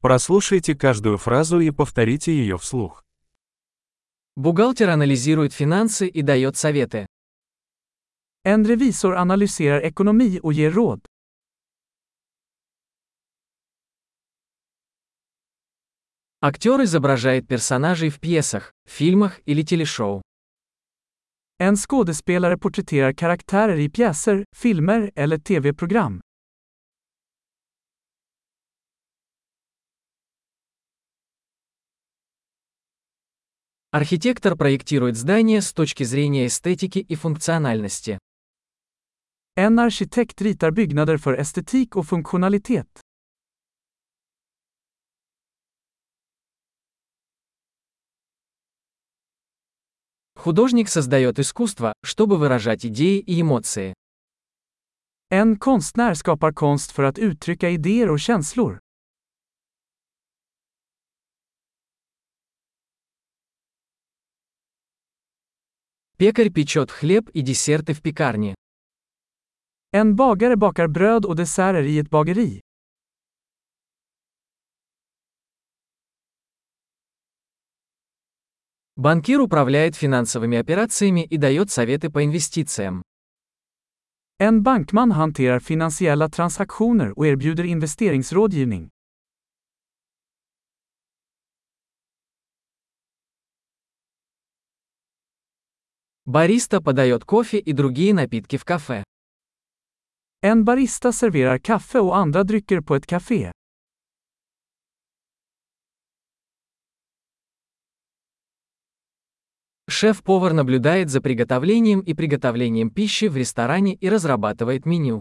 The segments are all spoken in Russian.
Прослушайте каждую фразу и повторите ее вслух. Бухгалтер анализирует финансы и дает советы. En revisor analyserar ekonomi och ger råd. Актер изображает персонажей в пьесах, фильмах или телешоу. En skådespelare porträtterar karaktärer i pjäser, filmer eller tv-program. Архитектор проектирует здание с точки зрения эстетики и функциональности. En arkitekt ritar byggnader för estetik och funktionalitet. Художник создает искусство, чтобы выражать идеи и эмоции. En konstnär skapar konst för att uttrycka idéer och känslor. Пекарь печет хлеб и десерты в пекарне. En bagare bakar bröd och desserter i ett bageri. Банкир управляет финансовыми операциями и дает советы по инвестициям. En bankman hanterar finansiella transaktioner och erbjuder investeringsrådgivning. Бариста подает кофе и другие напитки в кафе. En barista serverar kaffe och andra drycker på ett café. Шеф-повар наблюдает за приготовлением и приготовлением пищи в ресторане и разрабатывает меню.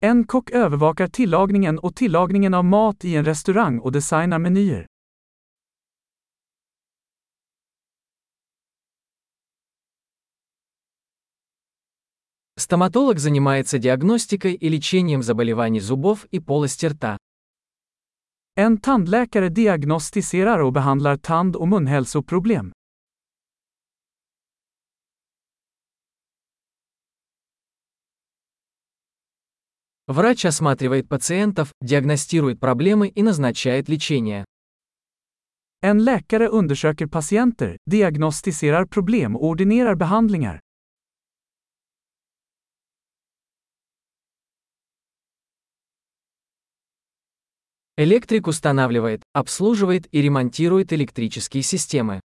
En kock övervakar tillagningen och tillagningen av mat i en restaurang och designar menyer. Стоматолог занимается диагностикой и лечением заболеваний зубов и полости рта. En tandläkare diagnostiserar och behandlar tand- och munhälsoproblem. Врач осматривает пациентов, диагностирует проблемы и назначает лечение. En läkare undersöker patienter, diagnostiserar problem och ordinerar behandlingar. Электрик устанавливает, обслуживает и ремонтирует электрические системы.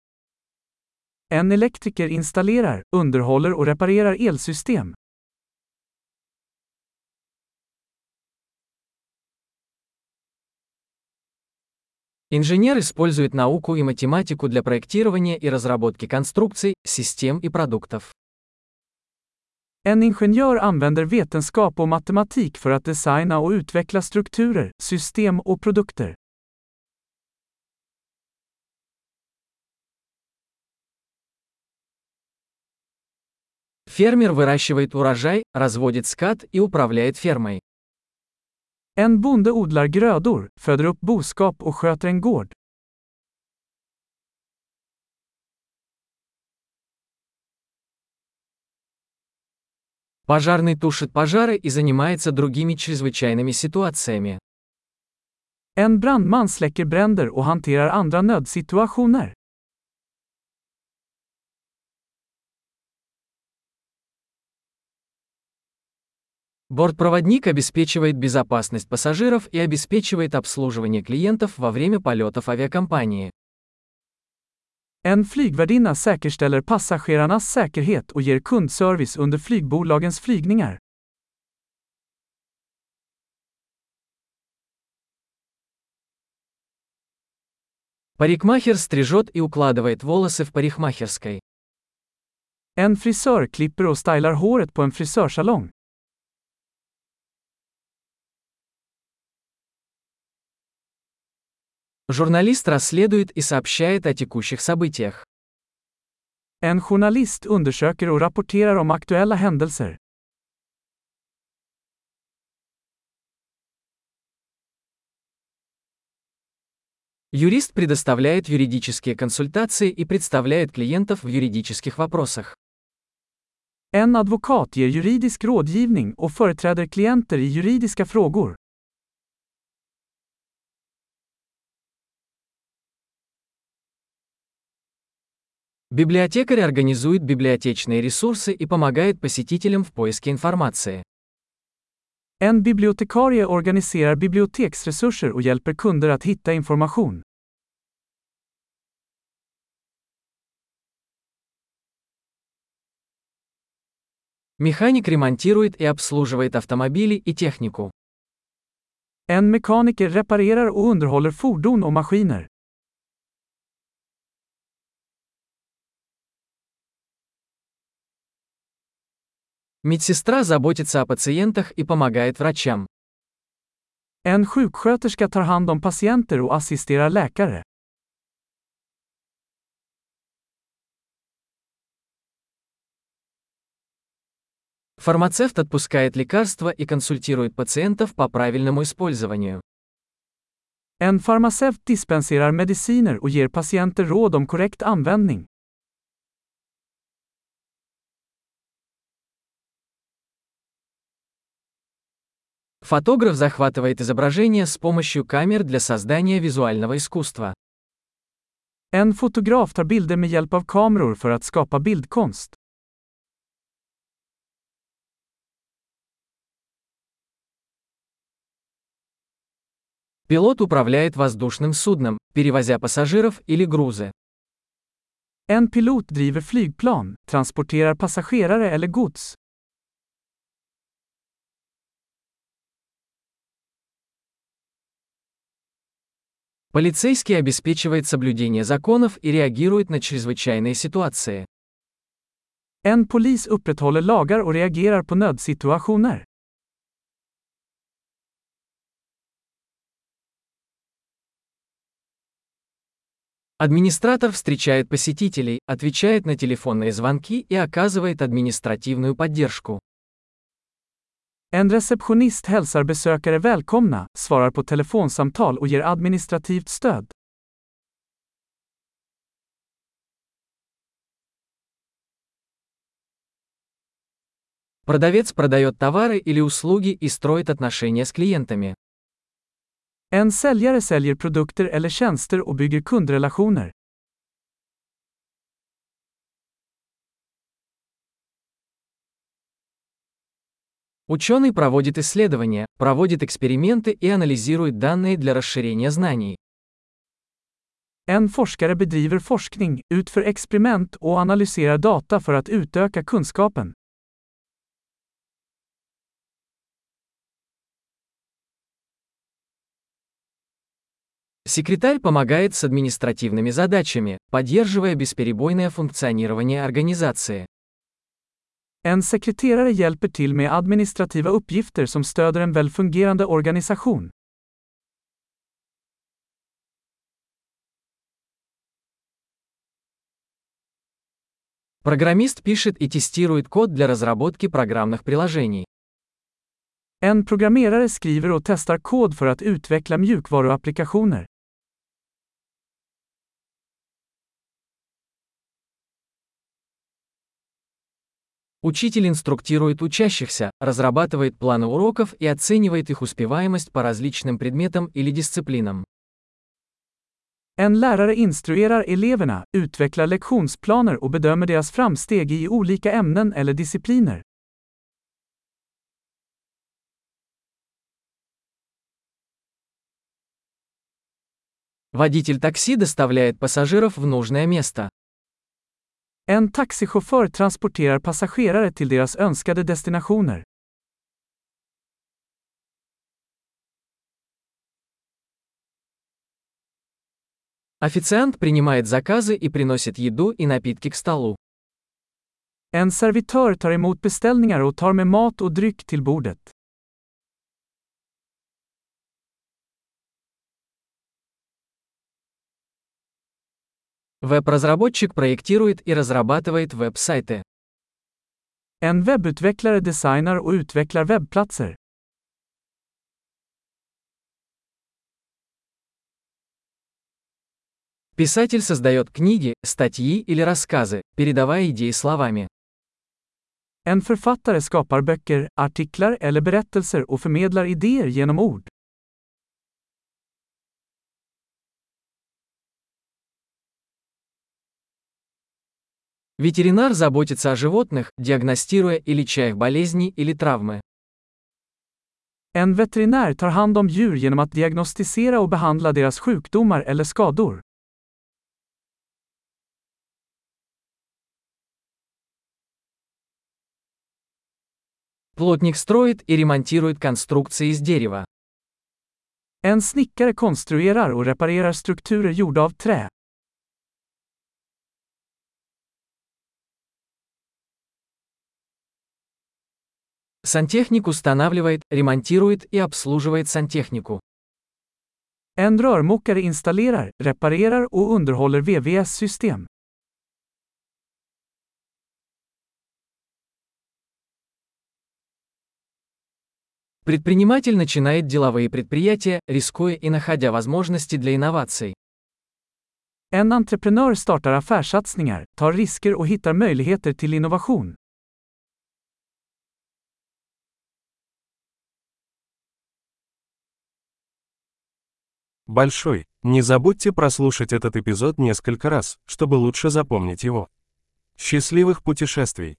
En elektriker installerar, underhåller och reparerar elsystem. Инженер использует науку и математику для проектирования и разработки конструкций, систем и продуктов. En ingenjör använder vetenskap och matematik för att designa och utveckla strukturer, system och produkter. Фермер выращивает урожай, разводит скот и управляет фермой. En bonde odlar grödor, föder upp boskap och sköter en gård. Пожарный тушит пожары и занимается другими чрезвычайными ситуациями. En brandman släcker bränder och hanterar andra nödsituationer. Бортпроводник обеспечивает безопасность пассажиров и обеспечивает обслуживание клиентов во время полетов авиакомпании. En flygvärdinna säkerställer passagerarnas säkerhet och ger kundservice under flygbolagens flygningar. Парикмахер стрижет и укладывает волосы в парикмахерской. En frisör klipper och stylar håret på en frisörsalong. Журналист расследует и сообщает о текущих событиях. En journalist undersöker och rapporterar om aktuella händelser. Юрист предоставляет юридические консультации и представляет клиентов в юридических вопросах. En advokat ger juridisk rådgivning och företräder klienter i juridiska frågor. Библиотекарь организует библиотечные ресурсы и помогает посетителям в поиске информации. En bibliotekarie organiserar biblioteksresurser och hjälper kunder att hitta information. Механик ремонтирует и обслуживает автомобили и технику. En mekaniker reparerar och underhåller fordon och maskiner. Медсестра заботится о пациентах и помогает врачам. En sjuksköterska tar hand om patienter och assisterar läkare. Фармацевт отпускает лекарства и консультирует пациентов по правильному использованию. En farmaceut dispenserar mediciner och ger patienter råd om korrekt användning. Фотограф захватывает изображение с помощью камер для создания визуального искусства. En fotograf tar bilder med hjälp av kameror för att skapa bildkonst. Пилот управляет воздушным судном, перевозя пассажиров или грузы. En pilot driver flygplan, transporterar passagerare eller gods. Полицейский обеспечивает соблюдение законов и реагирует на чрезвычайные ситуации. En polis upprätthåller lagar och reagerar på nödsituationer. Администратор встречает посетителей, отвечает на телефонные звонки и оказывает административную поддержку. En receptionist hälsar besökare välkomna, svarar på telefonsamtal och ger administrativt stöd. Продавец продает товары или услуги и строит отношения с клиентами. En säljare säljer produkter eller tjänster och bygger kundrelationer. Ученый проводит исследования, проводит эксперименты и анализирует данные для расширения знаний. En forskare bedriver forskning, utför experiment och analyserar data för att utöka kunskapen. Секретарь помогает с административными задачами, поддерживая бесперебойное функционирование организации. En sekreterare hjälper till med administrativa uppgifter som stöder en välfungerande organisation. Программист пишет и тестирует код для разработки программных приложений. En programmerare skriver och testar kod för att utveckla mjukvaruapplikationer. Учитель инструктирует учащихся, разрабатывает планы уроков и оценивает их успеваемость по различным предметам или дисциплинам. En lärare instruerar eleverna, utvecklar lektionsplaner och bedömer deras framsteg i olika ämnen eller discipliner. Водитель такси доставляет пассажиров в нужное место. En taxichaufför transporterar passagerare till deras önskade destinationer. Официант принимает заказы и приносит еду и напитки к столу. En servitör tar emot beställningar och tar med mat och dryck till bordet. Веб-разработчик проектирует и разрабатывает веб-сайты. En webbutvecklare designar och utvecklar webbplatser. Писатель создает книги, статьи или рассказы, передавая идеи словами. En författare skapar böcker, artiklar eller berättelser och förmedlar idéer genom ord. Ветеринар заботится о животных, диагностируя и леча их болезни или травмы. En veterinär tar hand om djur genom att diagnostisera och behandla deras sjukdomar eller skador. Плотник строит и ремонтирует конструкции из дерева. En snickare konstruerar och reparerar strukturer gjorda av trä. Сантехник устанавливает, ремонтирует и обслуживает сантехнику. En rörmokare installerar, reparerar och underhåller VVS-system. Предприниматель начинает деловые предприятия, рискуя и находя возможности для инноваций. En entreprenör startar affärssatsningar, tar risker och hittar möjligheter till innovation. Большой. Не забудьте прослушать этот эпизод несколько раз, чтобы лучше запомнить его. Счастливых путешествий!